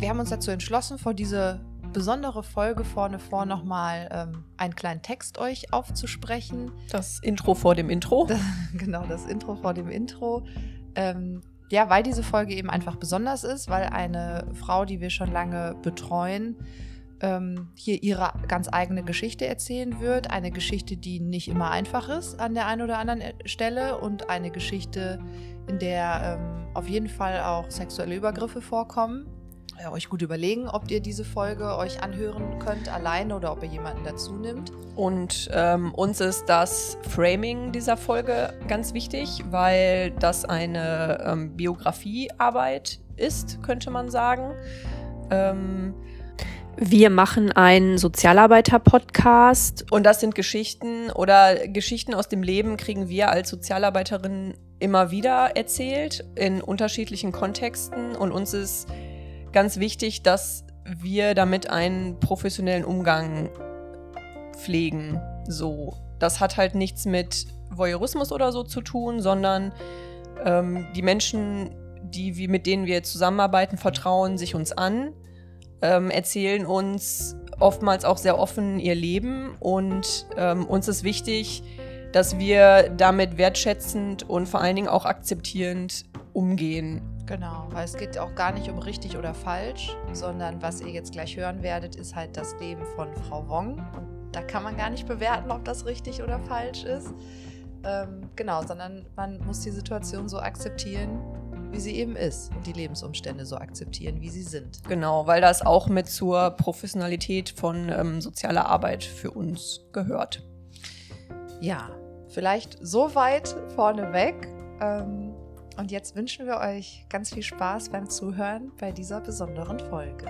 wir haben uns dazu entschlossen, vor diese besondere Folge vorne vor nochmal ähm, einen kleinen Text euch aufzusprechen. Das Intro vor dem Intro. genau, das Intro vor dem Intro. Ähm, ja, weil diese Folge eben einfach besonders ist, weil eine Frau, die wir schon lange betreuen, ähm, hier ihre ganz eigene Geschichte erzählen wird. Eine Geschichte, die nicht immer einfach ist an der einen oder anderen äh, Stelle und eine Geschichte, in der ähm, auf jeden Fall auch sexuelle Übergriffe vorkommen. Ja, euch gut überlegen, ob ihr diese Folge euch anhören könnt alleine oder ob ihr jemanden dazu nimmt. Und ähm, uns ist das Framing dieser Folge ganz wichtig, weil das eine ähm, Biografiearbeit ist, könnte man sagen. Ähm, wir machen einen Sozialarbeiter-Podcast. Und das sind Geschichten oder Geschichten aus dem Leben kriegen wir als Sozialarbeiterin immer wieder erzählt in unterschiedlichen Kontexten. Und uns ist ganz wichtig, dass wir damit einen professionellen Umgang pflegen. So, das hat halt nichts mit Voyeurismus oder so zu tun, sondern ähm, die Menschen, die wir, mit denen wir zusammenarbeiten, vertrauen sich uns an ähm, erzählen uns oftmals auch sehr offen ihr Leben und ähm, uns ist wichtig, dass wir damit wertschätzend und vor allen Dingen auch akzeptierend umgehen. Genau, weil es geht auch gar nicht um richtig oder falsch, sondern was ihr jetzt gleich hören werdet, ist halt das Leben von Frau Wong. Und da kann man gar nicht bewerten, ob das richtig oder falsch ist. Ähm, genau, sondern man muss die Situation so akzeptieren, wie sie eben ist und die Lebensumstände so akzeptieren, wie sie sind. Genau, weil das auch mit zur Professionalität von ähm, sozialer Arbeit für uns gehört. Ja, vielleicht so weit vorneweg. Ähm, und jetzt wünschen wir euch ganz viel Spaß beim Zuhören bei dieser besonderen Folge.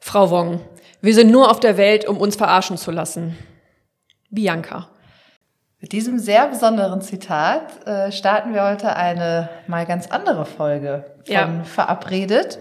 Frau Wong, wir sind nur auf der Welt, um uns verarschen zu lassen. Bianca. Mit diesem sehr besonderen Zitat äh, starten wir heute eine mal ganz andere Folge von ja. Verabredet.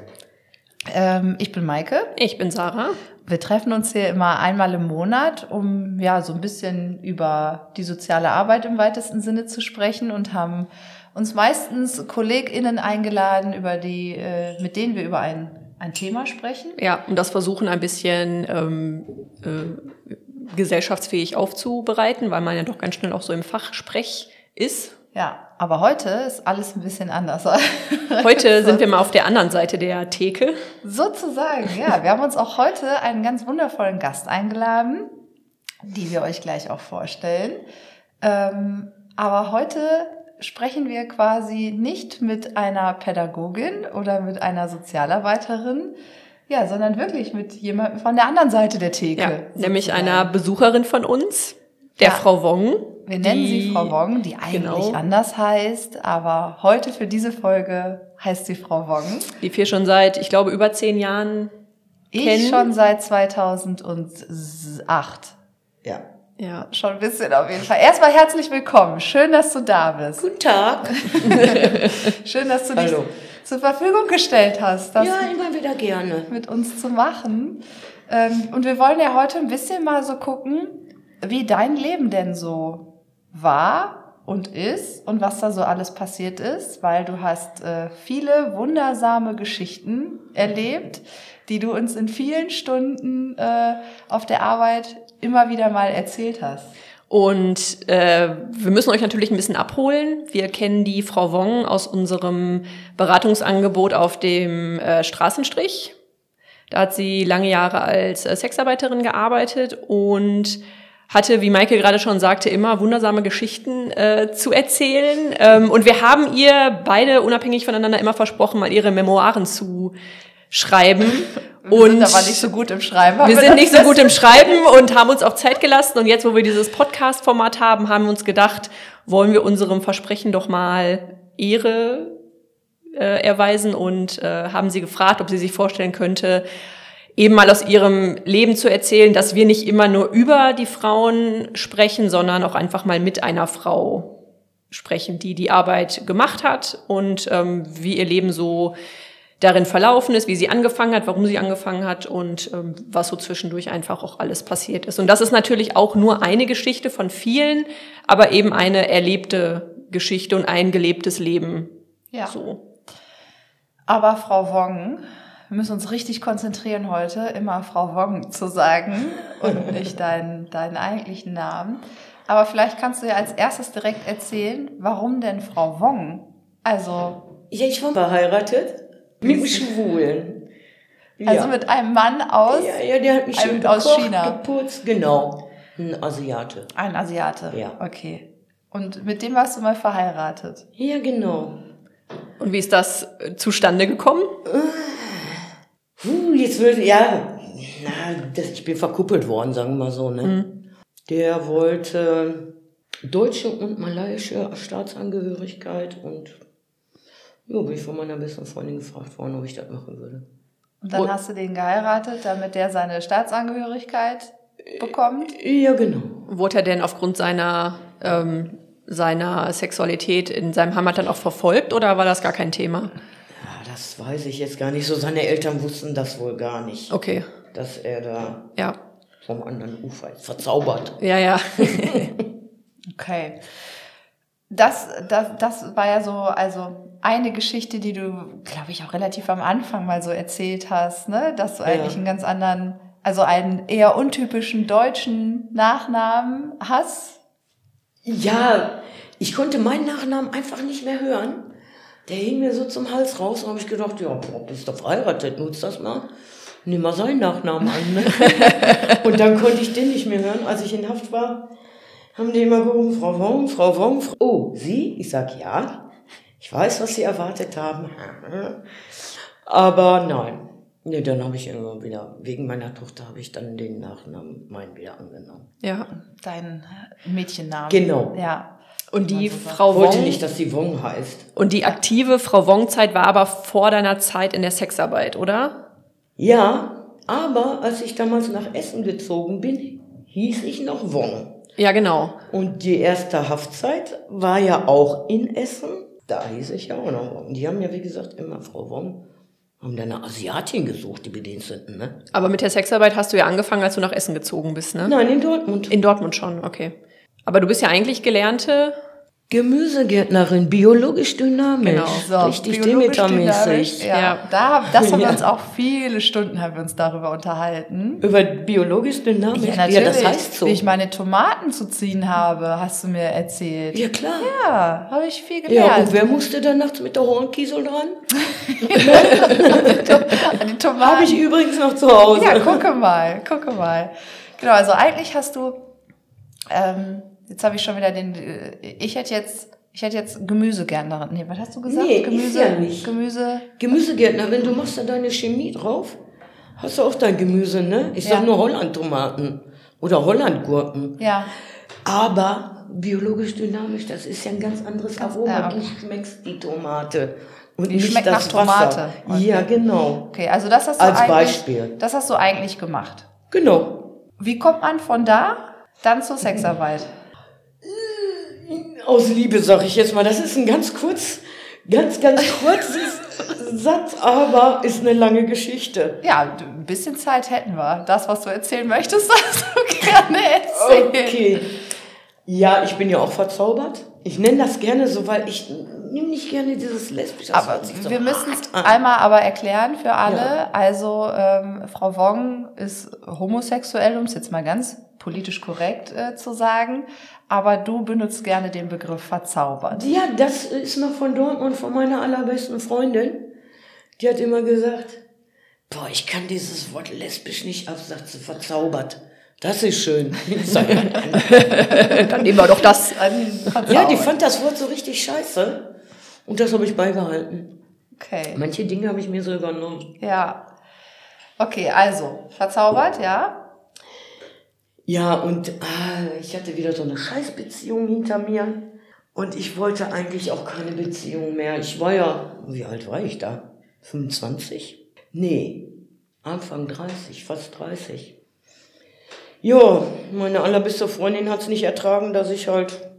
Ähm, ich bin Maike. Ich bin Sarah. Wir treffen uns hier immer einmal im Monat, um ja so ein bisschen über die soziale Arbeit im weitesten Sinne zu sprechen und haben uns meistens KollegInnen eingeladen, über die, äh, mit denen wir über ein, ein Thema sprechen. Ja, und das versuchen ein bisschen ähm, äh, gesellschaftsfähig aufzubereiten, weil man ja doch ganz schnell auch so im Fachsprech ist. Ja, aber heute ist alles ein bisschen anders. Heute sind wir mal auf der anderen Seite der Theke. Sozusagen, ja. Wir haben uns auch heute einen ganz wundervollen Gast eingeladen, die wir euch gleich auch vorstellen. Ähm, aber heute sprechen wir quasi nicht mit einer Pädagogin oder mit einer Sozialarbeiterin, ja, sondern wirklich mit jemandem von der anderen Seite der Theke. Ja, nämlich einer Besucherin von uns, der ja. Frau Wong. Wir nennen sie Frau Wong, die eigentlich genau. anders heißt, aber heute für diese Folge heißt sie Frau Wong. Die wir schon seit, ich glaube, über zehn Jahren ich kennen. Ich schon seit 2008. Ja. Ja. Schon ein bisschen auf jeden Fall. Erstmal herzlich willkommen. Schön, dass du da bist. Guten Tag. Schön, dass du dich Hallo zur Verfügung gestellt hast. Das ja, immer wieder gerne. Mit uns zu machen. Ähm, und wir wollen ja heute ein bisschen mal so gucken, wie dein Leben denn so war und ist und was da so alles passiert ist, weil du hast äh, viele wundersame Geschichten erlebt, die du uns in vielen Stunden äh, auf der Arbeit immer wieder mal erzählt hast. Und äh, wir müssen euch natürlich ein bisschen abholen. Wir kennen die Frau Wong aus unserem Beratungsangebot auf dem äh, Straßenstrich. Da hat sie lange Jahre als äh, Sexarbeiterin gearbeitet und hatte, wie Maike gerade schon sagte, immer wundersame Geschichten äh, zu erzählen. Ähm, und wir haben ihr beide unabhängig voneinander immer versprochen, mal ihre Memoiren zu schreiben. Wir und sind aber nicht so gut im Schreiben. Wir sind nicht so gut im Schreiben und haben uns auch Zeit gelassen. Und jetzt, wo wir dieses Podcast-Format haben, haben wir uns gedacht, wollen wir unserem Versprechen doch mal Ehre äh, erweisen und äh, haben sie gefragt, ob sie sich vorstellen könnte, eben mal aus ihrem Leben zu erzählen, dass wir nicht immer nur über die Frauen sprechen, sondern auch einfach mal mit einer Frau sprechen, die die Arbeit gemacht hat und ähm, wie ihr Leben so darin verlaufen ist, wie sie angefangen hat, warum sie angefangen hat und ähm, was so zwischendurch einfach auch alles passiert ist. Und das ist natürlich auch nur eine Geschichte von vielen, aber eben eine erlebte Geschichte und ein gelebtes Leben. Ja. So. Aber Frau Wong, wir müssen uns richtig konzentrieren heute, immer Frau Wong zu sagen und nicht deinen, deinen eigentlichen Namen. Aber vielleicht kannst du ja als erstes direkt erzählen, warum denn Frau Wong? Also, Ja, ich war verheiratet mit einem Schwulen. also ja. mit einem Mann aus, ja, ja, der hat mich einem schön aus gekocht, China. geputzt, genau. Ein Asiate. ein Asiate. Ja. Okay. Und mit dem warst du mal verheiratet. Ja, genau. Und wie ist das äh, zustande gekommen? Puh, jetzt würde, ja, na, das, ich bin verkuppelt worden, sagen wir mal so, ne? Der wollte deutsche und malaiische Staatsangehörigkeit und ja, bin ich von meiner besten Freundin gefragt worden, ob ich das machen würde. Und dann Und- hast du den geheiratet, damit der seine Staatsangehörigkeit bekommt. Ja, genau. Wurde er denn aufgrund seiner, ähm, seiner Sexualität in seinem Heimat dann auch verfolgt oder war das gar kein Thema? Das weiß ich jetzt gar nicht so. Seine Eltern wussten das wohl gar nicht, Okay, dass er da ja. vom anderen Ufer ist. Verzaubert. Ja, ja. Okay. Das, das, das war ja so, also eine Geschichte, die du, glaube ich, auch relativ am Anfang mal so erzählt hast, ne? Dass du Ja. eigentlich einen ganz anderen, also einen eher untypischen deutschen Nachnamen hast. Ja, ich konnte meinen Nachnamen einfach nicht mehr hören. Der hing mir so zum Hals raus und habe ich gedacht, ja, boah, bist doch verheiratet, nutz das mal. Nimm mal seinen Nachnamen an. Ne? und dann konnte ich den nicht mehr hören. Als ich in Haft war, haben die immer gerufen, Frau Wong, Frau Wong. Frau oh, Sie? Ich sag ja. Ich weiß, was Sie erwartet haben. Aber nein. Nee, dann habe ich immer wieder, wegen meiner Tochter habe ich dann den Nachnamen meinen wieder angenommen. ja. Dein Mädchennamen. Genau. Ja. Und die super. Frau Ich wollte Wong, nicht, dass sie Wong heißt. und die aktive Frau Wong-Zeit war aber vor deiner Zeit in der Sexarbeit, oder? Ja, aber als ich damals nach Essen gezogen bin, hieß ich noch Wong. Ja, genau. Und die erste Haftzeit war ja auch in Essen. Da hieß ich ja auch noch Wong. Die haben ja, wie gesagt, immer Frau Wong. Haben da eine Asiatin gesucht, die Bediensteten, ne? Aber mit der Sexarbeit hast du ja angefangen, als du nach Essen gezogen bist, ne? Nein, in Dortmund. In Dortmund schon, okay. Aber du bist ja eigentlich gelernte. Gemüsegärtnerin, biologisch dynamisch. Genau. So, Richtig. Demeter-mäßig. Ja, Ja. Da, das haben wir Ja. uns auch viele Stunden haben wir uns darüber unterhalten. Über biologisch dynamisch? Ja, natürlich. das heißt so. Wie ich meine Tomaten zu ziehen habe, hast du mir erzählt. ja, klar. Ja, habe ich viel Ja, gelernt. und wer musste dann nachts mit der Hornkiesel dran? An die Tomaten. Habe ich übrigens noch zu Hause. Ja, gucke mal, gucke mal. Genau, also eigentlich hast du, ähm, jetzt habe ich schon wieder den, äh, ich hätte jetzt, ich hätte jetzt Gemüsegärtnerin. Nee, was hast du gesagt? Nee, Gemüse, ja nicht. Gemüse. Gemüsegärtnerin, du machst da deine Chemie drauf, hast du auch dein Gemüse, ne? Ich sag Ja. nur Holland-Tomaten oder Holland-Gurken. Ja, Aber biologisch dynamisch, das ist ja ein ganz anderes Aroma. ja. Du schmeckst die Tomate. Und Die nicht schmeckt das nach Tomate. Wasser. Okay. Ja, genau. okay, also das hast du Als eigentlich, Beispiel. das hast du eigentlich gemacht. Genau. Wie kommt man von da dann zur Sexarbeit? Aus Liebe sag ich jetzt mal, das ist ein ganz kurz, ganz, ganz kurzes Satz, aber ist eine lange Geschichte. Ja, ein bisschen Zeit hätten wir. Das, was du erzählen möchtest, darfst du gerne erzählen. Okay. Ja, ich bin ja auch verzaubert. Ich nenne das gerne so, weil ich nehme nicht gerne dieses lesbische. Aber so wir müssen es einmal aber erklären für alle. Ja. Also ähm, Frau Wong ist homosexuell, um es jetzt mal ganz politisch korrekt äh, zu sagen. Aber du benutzt gerne den Begriff verzaubert. Ja, das ist noch von Dortmund, von meiner allerbesten Freundin. Die hat immer gesagt, boah, ich kann dieses Wort lesbisch nicht absatzen, verzaubert. Das ist schön. Dann- nehmen wir doch das. ja, die fand das Wort so richtig scheiße. Und das habe ich beibehalten. Okay. Manche Dinge habe ich mir so übernommen. Ja. Okay, also verzaubert, ja. Ja, und ah, ich hatte wieder so eine Scheißbeziehung hinter mir. Und ich wollte eigentlich auch keine Beziehung mehr. Ich war ja, wie alt war ich da? 25? Nee, Anfang 30, fast 30. Ja, meine allerbeste Freundin hat es nicht ertragen, dass ich halt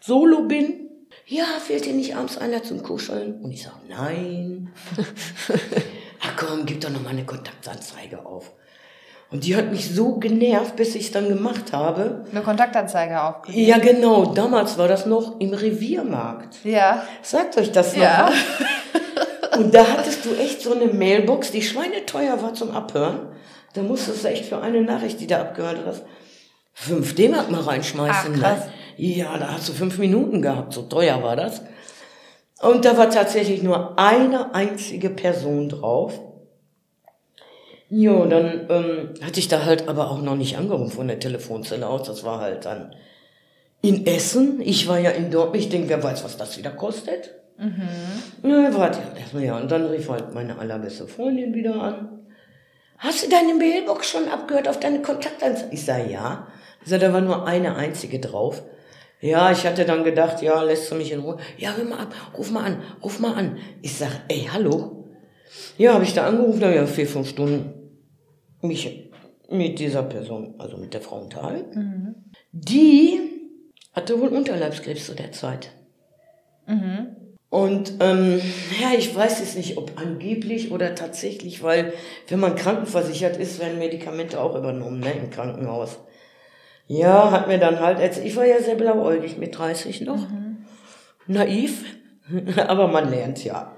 solo bin. Ja, fehlt dir nicht abends einer zum Kuscheln? Und ich sage, nein. Ach komm, gib doch noch mal eine Kontaktanzeige auf. Und die hat mich so genervt, bis ich es dann gemacht habe. Eine Kontaktanzeige aufgegeben. Ja, genau. Damals war das noch im Reviermarkt. Ja. Sagt euch das noch? Ja. was? Und da hattest du echt so eine Mailbox, die schweineteuer war zum Abhören. Da musstest du echt für eine Nachricht, die da abgehört hast, 5 D-Mark mal reinschmeißen. Ach, krass. Ne? Ja, da hast du fünf Minuten gehabt, so teuer war das. Und da war tatsächlich nur eine einzige Person drauf. Jo, dann ähm, hatte ich da halt aber auch noch nicht angerufen von der Telefonzelle aus. Das war halt dann in Essen. Ich war ja in Dortmund. Ich denke, wer weiß, was das wieder kostet. Mhm. Ja, warte erstmal ja. Und dann rief halt meine allerbeste Freundin wieder an. Hast du deine Mailbox schon abgehört auf deine Kontaktanzeige? Ich sage, ja. Ich sage, da war nur eine einzige drauf. Ja, ich hatte dann gedacht, ja, lässt du mich in Ruhe. Ja, hör mal ab, ruf mal an, ruf mal an. Ich sag, ey, hallo? Ja, habe ich da angerufen, da ja vier, fünf Stunden mich mit dieser Person, also mit der Frau unterhalten. Die hatte wohl Unterleibskrebs zu der Zeit. Und ähm, ja, ich weiß jetzt nicht, ob angeblich oder tatsächlich, weil wenn man krankenversichert ist, werden Medikamente auch übernommen, ne, im Krankenhaus. Ja, hat mir dann halt erzählt, ich war ja sehr blauäugig mit 30 noch. Naiv, aber man lernt ja.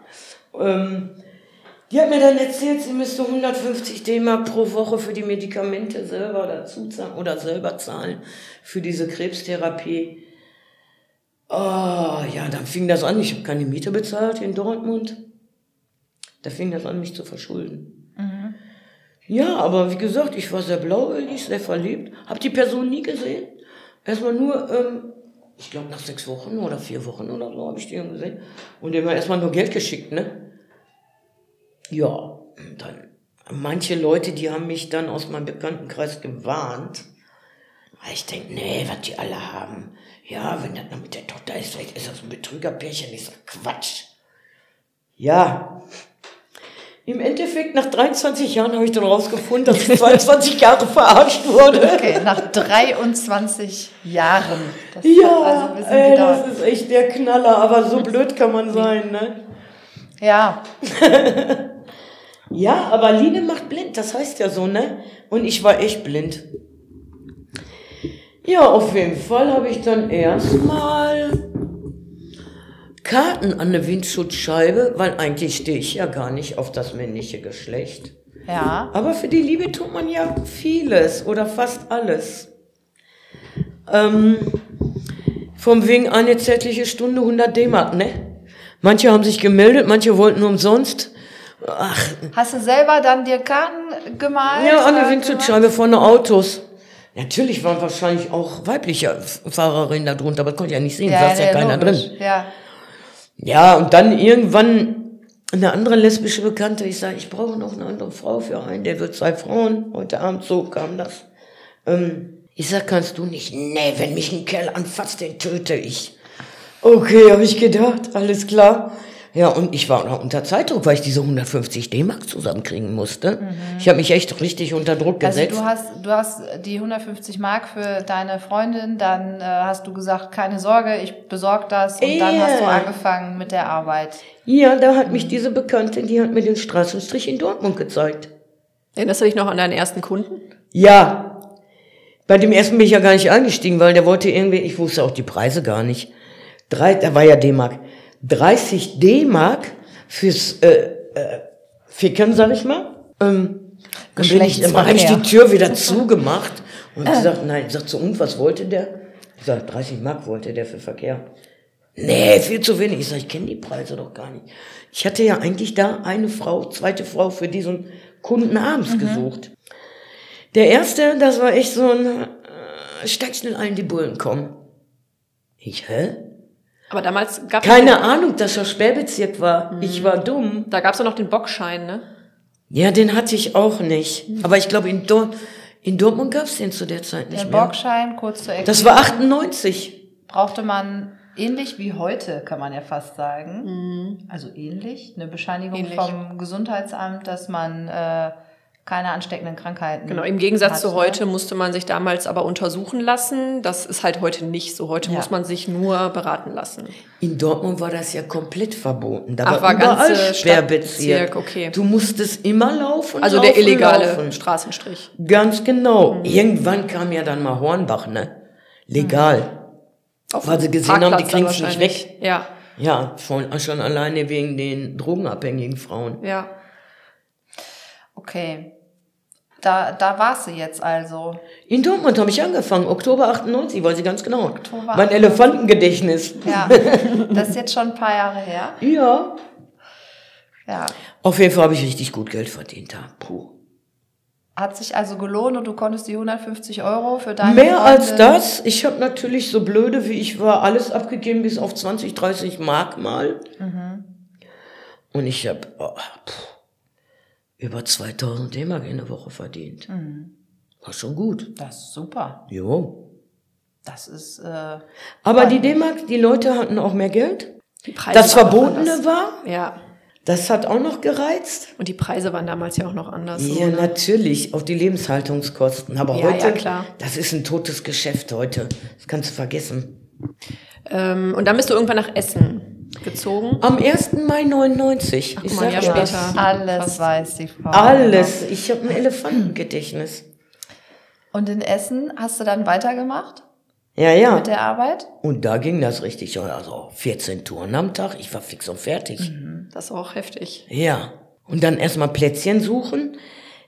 Ähm, die hat mir dann erzählt, sie müsste 150 D-Mark pro Woche für die Medikamente selber dazu zahlen oder selber zahlen für diese Krebstherapie. Oh, ja, dann fing das an. Ich habe keine Miete bezahlt in Dortmund. Da fing das an, mich zu verschulden. Ja, aber wie gesagt, ich war sehr blauäugig, sehr verliebt. Hab die Person nie gesehen. Erstmal nur, ähm, ich glaube nach sechs Wochen oder vier Wochen oder so habe ich die gesehen. Und dem war erstmal nur Geld geschickt, ne? Ja, dann manche Leute, die haben mich dann aus meinem Bekanntenkreis gewarnt. Weil ich denke, nee, was die alle haben. Ja, wenn das noch mit der Tochter ist, vielleicht ist das ein Betrügerpärchen. Ich sag, Quatsch. Ja. Im Endeffekt, nach 23 Jahren habe ich dann rausgefunden, dass ich 22 Jahre verarscht wurde. Okay, nach 23 Jahren. Das Ja, also ey, das ist echt der Knaller, aber so blöd kann man sein, ne? Ja, Ja, aber Liebe macht blind, das heißt ja so, ne? Und ich war echt blind. Ja, auf jeden Fall habe ich dann erstmal Karten an eine Windschutzscheibe, weil eigentlich stehe ich ja gar nicht auf das männliche Geschlecht. ja. Aber für die Liebe tut man ja vieles oder fast alles. Ähm, vom wegen eine zärtliche Stunde 100 D-Mark, ne? Manche haben sich gemeldet, manche wollten umsonst. Ach, Hast du selber dann dir Karten gemalt? ja, der oder Windschutzscheibe vorne Autos. Natürlich waren wahrscheinlich auch weibliche Fahrerinnen da drunter, aber konnte ja nicht sehen, gemacht? saß ja, keiner logisch. drin. Ja, Ja, und dann irgendwann eine andere lesbische Bekannte, ich sage, ich brauche noch eine andere Frau für einen, der wird zwei Frauen. Heute Abend so kam das. Ähm, ich sag, kannst du nicht? Nee, wenn mich ein Kerl anfasst, den töte ich. Okay, habe ich gedacht, alles klar. Ja, und ich war auch unter Zeitdruck, weil ich diese 150 D-Mark zusammenkriegen musste. Ich habe mich echt richtig unter Druck Mhm. also gesetzt. du hast, du hast die 150 Mark für deine Freundin, dann äh, hast du gesagt, keine Sorge, ich besorge das und dann hast du angefangen mit der Arbeit. ja, da hat mich diese Bekannte, die hat mir den Straßenstrich in Dortmund gezeigt. Erinnerst du dich noch an deinen ersten Kunden? Ja. Bei dem ersten bin ich ja gar nicht eingestiegen, weil der wollte irgendwie, ich wusste auch die Preise gar nicht. Drei, da war ja D-Mark. 30 D-Mark fürs äh, äh, Fickern, sag ich mal. Ähm, dann bin ich, dann habe ich die Tür wieder zugemacht und sie sagt, nein, sagt so, und was wollte der? Ich sag, 30 Mark wollte der für Verkehr. Nee, viel zu wenig. Ich sag, ich kenne die Preise doch gar nicht. Ich hatte ja eigentlich da eine Frau, zweite Frau für diesen Kunden abends gesucht. Der erste, das war echt so ein, äh, steig schnell ein, die Bullen kommen. Ich, hä? Aber damals gab Keine Ahnung, dass das Sperrbezirk war. Ich war dumm. Da gab es ja noch den Bockschein, ne? Ja, den hatte ich auch nicht. Aber ich glaube, in, Dor in Dortmund gab's den zu der Zeit nicht Der mehr. Bockschein, kurz zur Das Erklärung, war 98. brauchte man ähnlich wie heute, kann man ja fast sagen. Mhm. Also ähnlich, eine Bescheinigung Ähnlich. vom Gesundheitsamt, dass man äh, keine ansteckenden Krankheiten. Genau, im Gegensatz hat, zu ne? heute musste man sich damals aber untersuchen lassen. Das ist halt heute nicht so. Heute Ja. muss man sich nur beraten lassen. In Dortmund war das ja komplett verboten. Da Ach, war war überall Sperrbezirk. Okay. Du musstest immer laufen. Also laufen, der illegale Laufen. Straßenstrich. Ganz genau. Mhm. Irgendwann kam ja dann mal Hornbach, ne? Legal. Auf Weil sie gesehen haben, die Parkplatz dann kriegen's nicht wahrscheinlich. Ja, Ja, schon, schon alleine wegen den drogenabhängigen Frauen. ja. Okay. Da, da warst du jetzt also. In Dortmund habe ich angefangen, Oktober 98, weiß ich ganz genau. Oktober mein 98. Elefantengedächtnis. Ja, das ist jetzt schon ein paar Jahre her. Ja. Ja. Auf jeden Fall habe ich richtig gut Geld verdient da. Puh. Hat sich also gelohnt und du konntest die 150 Euro für deine Mehr als Freundin- das. Ich habe natürlich so blöde wie ich war alles abgegeben bis auf 20, 30 Mark mal. Mhm. Und ich habe oh, über 2000 D-Mark in der Woche verdient. Mhm. War schon gut. Das ist super. Jo. Das ist. Äh, Aber die D-Mark, die Leute hatten auch mehr Geld. Die Preise Das Verbotene war, Ja. das hat auch noch gereizt. Und die Preise waren damals ja auch noch anders. Ja, ne? natürlich, auch die Lebenshaltungskosten. Aber Ja, heute, ja, klar. das ist ein totes Geschäft heute. Das kannst du vergessen. ähm, und dann bist du irgendwann nach Essen gezogen. Am 1. Mai 99. Ach, ich mal, sag ja, später. alles Fast. weiß die Frau. Alles. Ich habe ein Elefantengedächtnis. Und in Essen hast du dann weitergemacht Ja, ja. mit der Arbeit? Und da ging das richtig. Also 14 Touren am Tag. Ich war fix und fertig. Mhm. Das war auch heftig. Ja. Und dann erstmal Plätzchen suchen.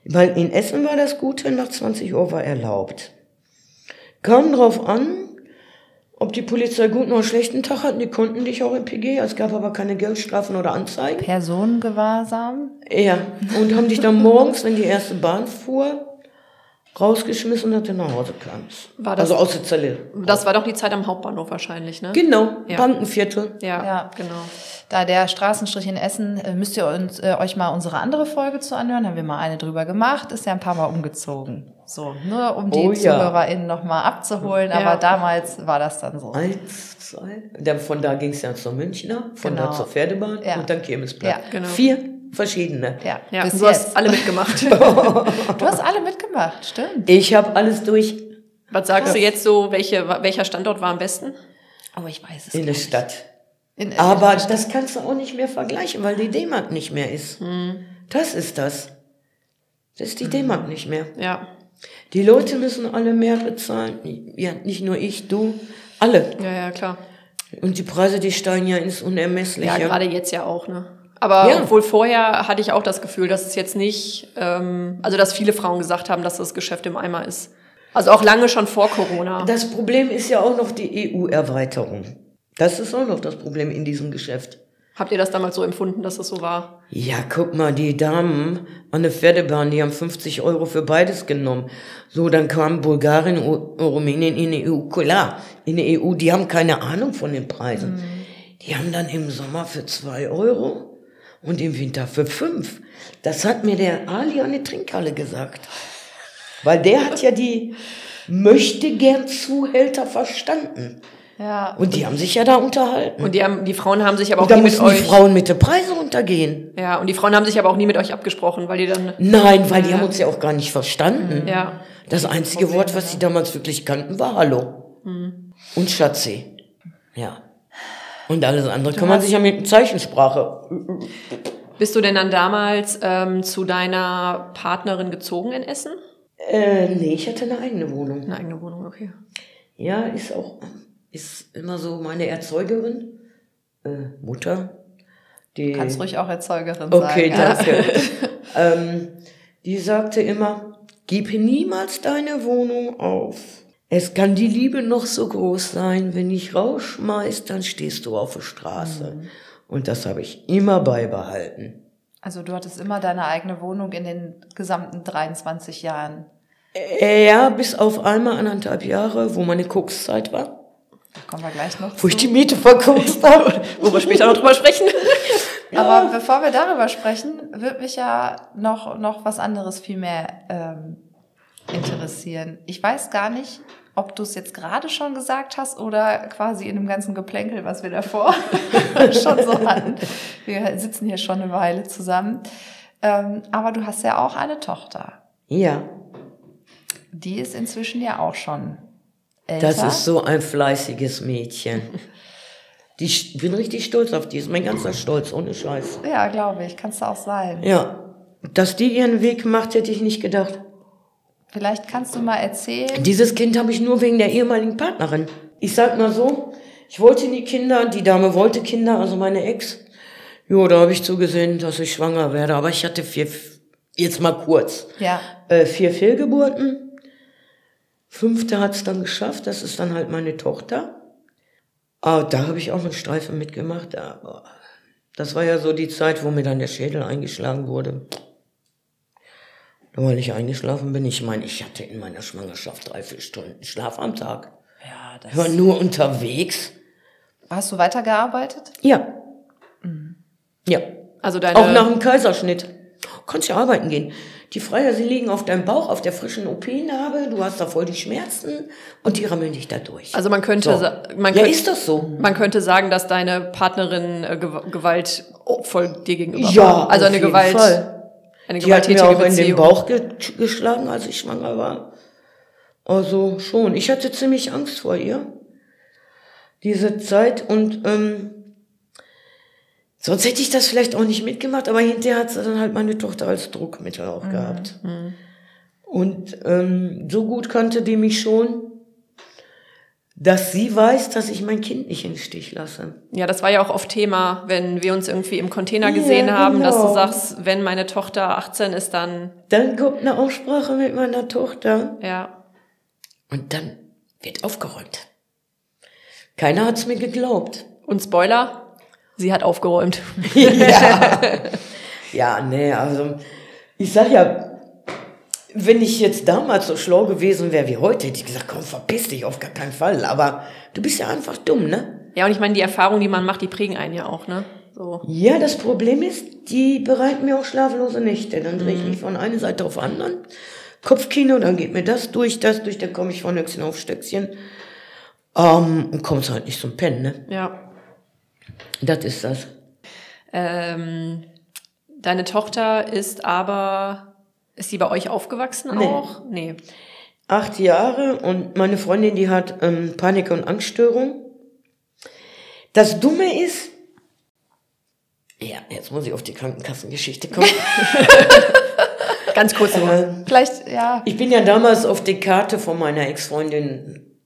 Weil in Essen war das Gute, nach 20 Uhr war erlaubt. Kam drauf an, ob die Polizei guten oder schlechten Tag hatten. Die konnten dich auch im PG. Es gab aber keine Geldstrafen oder Anzeigen. Personengewahrsam? Ja. Und haben dich dann morgens, wenn die erste Bahn fuhr, rausgeschmissen und dann nach Hause kamst. War das- also aus der Zelle. Das war doch die Zeit am Hauptbahnhof wahrscheinlich, ne? Genau. Ja. Bankenviertel. Ja, Ja. genau. Da der Straßenstrich in Essen, äh, müsst ihr uns, äh, euch mal unsere andere Folge zu anhören. Haben wir mal eine drüber gemacht. Ist ja ein paar Mal umgezogen. So, nur um die Oh ja. ZuhörerInnen nochmal abzuholen. Ja. Aber damals war das dann so. Eins, zwei. Dann von da ging es ja zur Münchner, von Genau. da zur Pferdebahn Ja. und dann Kirmesplatz. Ja, genau. Vier verschiedene. Ja, Ja, bis du jetzt. hast alle mitgemacht. du hast alle mitgemacht, stimmt. Ich habe alles durch Was sagst du jetzt so, welche, welcher Standort war am besten? Aber ich weiß es in der nicht. Stadt. In, in, Aber das kannst du auch nicht mehr vergleichen, weil die D-Mark nicht mehr ist. Hm. Das ist das. Das ist die D-Mark nicht mehr. Ja, Die Leute müssen alle mehr bezahlen. Ja, nicht nur ich, du, alle. ja, ja, klar. Und die Preise, die steigen ja ins Unermessliche. Ja, gerade jetzt ja auch, ne? Aber Ja. obwohl vorher hatte ich auch das Gefühl, dass es jetzt nicht, ähm, also dass viele Frauen gesagt haben, dass das Geschäft im Eimer ist. Also auch lange schon vor Corona. Das Problem ist ja auch noch die EU-Erweiterung. Das ist auch noch das Problem in diesem Geschäft. Habt ihr das damals so empfunden, dass es so war? Ja, guck mal, die Damen an der Pferdebahn, die haben 50 Euro für beides genommen. So, dann kam Bulgarien und Rumänien in die EU. Klar, in die EU, die haben keine Ahnung von den Preisen. Die haben dann im Sommer für zwei Euro und im Winter für fünf. Das hat mir der Ali an der Trinkhalle gesagt. Weil der hat ja die möchte gern Zuhälter verstanden. Ja. Und die haben sich ja da unterhalten. Und die, haben, die Frauen haben sich aber auch Und nie mit mussten die euch. Frauen mit den Preisen runtergehen. Ja, und die Frauen haben sich aber auch nie mit euch abgesprochen, weil die dann. Nein, weil die haben uns ja auch gar nicht verstanden. Ja. Das einzige Wort, was sie damals wirklich kannten, war Hallo. Und Schatzi. Ja. Und alles andere kann man sich ja mit Zeichensprache. Bist du denn dann damals ähm, zu deiner Partnerin gezogen in Essen? Äh, nee, ich hatte eine eigene Wohnung. Eine eigene Wohnung, okay. Ja, ist auch, ist immer so meine Erzeugerin, äh, Mutter. Die, Kannst ruhig auch Erzeugerin Okay, sagen. danke. ähm, die sagte immer, gib niemals deine Wohnung auf. Es kann die Liebe noch so groß sein, wenn ich rausschmeiß, dann stehst du auf der Straße. Und das habe ich immer beibehalten. Also du hattest immer deine eigene Wohnung in den gesamten 23 Jahren. Äh, Ja, bis auf einmal anderthalb Jahre, wo meine Kokszeit war, kommen wir gleich noch wo ich zu. die Miete verkokst habe. Wo wir später noch drüber sprechen. Aber bevor wir darüber sprechen, würde mich ja noch, noch was anderes viel mehr ähm, interessieren. Ich weiß gar nicht, ob du es jetzt gerade schon gesagt hast oder quasi in dem ganzen Geplänkel, was wir davor schon so hatten. Wir sitzen hier schon eine Weile zusammen. Ähm, aber du hast ja auch eine Tochter. Ja, Die ist inzwischen ja auch schon älter. das ist so ein fleißiges Mädchen. Die, ich bin richtig stolz auf die, ist mein ganzer Stolz, ohne Scheiß. Ja, glaube ich. Kannst du auch sein. Ja, dass die ihren Weg macht, hätte ich nicht gedacht. Vielleicht kannst du mal erzählen. Dieses Kind habe ich nur wegen der ehemaligen Partnerin. Ich sag mal so, ich wollte nie Kinder, die Dame wollte Kinder, also meine Ex. Jo, da habe ich zugesehen, dass ich schwanger werde, aber ich hatte vier, jetzt mal kurz, Ja. äh, vier Fehlgeburten. Fünfte hat's dann geschafft, das ist dann halt meine Tochter. Aber da habe ich auch einen Streifen mitgemacht, aber das war ja so die Zeit, wo mir dann der Schädel eingeschlagen wurde. Weil ich eingeschlafen bin. Ich meine, ich hatte in meiner Schwangerschaft drei, vier Stunden Schlaf am Tag. Ja, Ich war nur unterwegs. Hast du weitergearbeitet? Ja. Ja. Also deine, Auch nach dem Kaiserschnitt. Konntest ja arbeiten gehen. Die Freier, sie liegen auf deinem Bauch, auf der frischen OP-Narbe, du hast da voll die Schmerzen und die rammeln dich da durch. also man könnte, So. man ja, könnte, ist das so? man könnte sagen, dass deine Partnerin äh, Gew- Gewalt voll dir gegenüber Ja, war. Also eine Gewalt, Fall. eine Die hat mir auch in den Beziehung. Bauch ge geschlagen, als ich schwanger war. Also schon. Ich hatte ziemlich Angst vor ihr. Diese Zeit und ähm, sonst hätte ich das vielleicht auch nicht mitgemacht, aber hinterher hat sie dann halt meine Tochter als Druckmittel auch gehabt. Und ähm, so gut kannte die mich schon, dass sie weiß, dass ich mein Kind nicht im Stich lasse. Ja, das war ja auch oft Thema, wenn wir uns irgendwie im Container gesehen Ja, haben, dass du genau. sagst, wenn meine Tochter 18 ist, dann, Dann kommt eine Aussprache mit meiner Tochter. ja. Und dann wird aufgeräumt. Keiner hat's mir geglaubt. Und Spoiler, sie hat aufgeräumt. ja. ja, nee, also ich sag ja, wenn ich jetzt damals so schlau gewesen wäre wie heute, hätte ich gesagt, komm, verpiss dich auf gar keinen Fall. Aber du bist ja einfach dumm, ne? Ja, und ich meine, die Erfahrungen, die man macht, die prägen einen ja auch, ne? So. Ja, das Problem ist, die bereiten mir auch schlaflose Nächte. Dann drehe ich mich von einer Seite auf anderen. Kopfkino, dann geht mir das durch, das durch, dann komme ich von Höchstchen auf Stöckchen. Ähm, und kommst halt nicht zum Pennen, ne? Ja. Das ist das. Ähm, deine Tochter ist aber, ist sie bei euch aufgewachsen Nee. auch? Nee. acht Jahre und meine Freundin, die hat ähm, Panik- und Angststörung. Das Dumme ist, ja, jetzt muss ich auf die Krankenkassengeschichte kommen. Ganz kurz nur. äh, Vielleicht, ja. ich bin ja damals auf die Karte von meiner Ex-Freundin